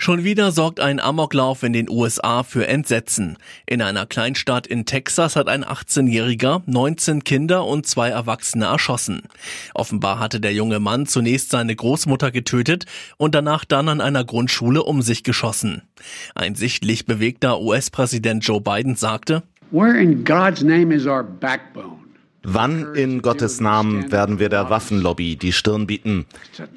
Schon wieder sorgt ein Amoklauf in den USA für Entsetzen. In einer Kleinstadt in Texas hat ein 18-Jähriger 19 Kinder und zwei Erwachsene erschossen. Offenbar hatte der junge Mann zunächst seine Großmutter getötet und danach dann an einer Grundschule um sich geschossen. Ein sichtlich bewegter US-Präsident Joe Biden sagte, Where in God's name is our backbone? Wann in Gottes Namen werden wir der Waffenlobby die Stirn bieten?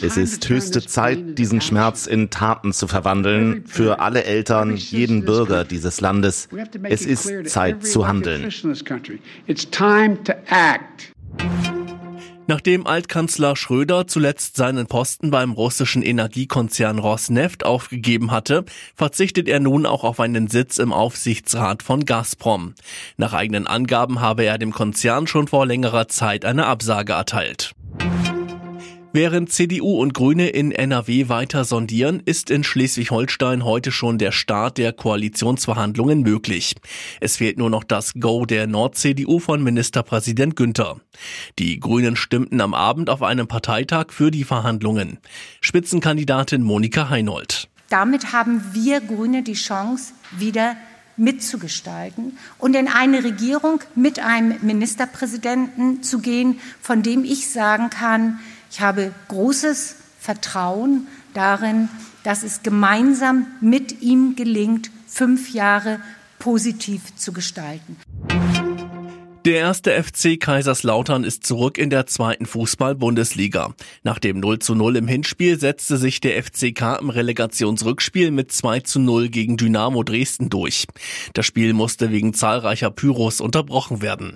Es ist höchste Zeit, diesen Schmerz in Taten zu verwandeln, für alle Eltern, jeden Bürger dieses Landes. Es ist Zeit zu handeln. Nachdem Altkanzler Schröder zuletzt seinen Posten beim russischen Energiekonzern Rosneft aufgegeben hatte, verzichtet er nun auch auf einen Sitz im Aufsichtsrat von Gazprom. Nach eigenen Angaben habe er dem Konzern schon vor längerer Zeit eine Absage erteilt. Während CDU und Grüne in NRW weiter sondieren, ist in Schleswig-Holstein heute schon der Start der Koalitionsverhandlungen möglich. Es fehlt nur noch das Go der Nord-CDU von Ministerpräsident Günther. Die Grünen stimmten am Abend auf einem Parteitag für die Verhandlungen. Spitzenkandidatin Monika Heinold. Damit haben wir Grüne die Chance, wieder mitzugestalten und in eine Regierung mit einem Ministerpräsidenten zu gehen, von dem ich sagen kann, ich habe großes Vertrauen darin, dass es gemeinsam mit ihm gelingt, fünf Jahre positiv zu gestalten. Der erste FC Kaiserslautern ist zurück in der zweiten Fußball-Bundesliga. Nach dem 0 zu 0 im Hinspiel setzte sich der FCK im Relegationsrückspiel mit 2 zu 0 gegen Dynamo Dresden durch. Das Spiel musste wegen zahlreicher Pyros unterbrochen werden.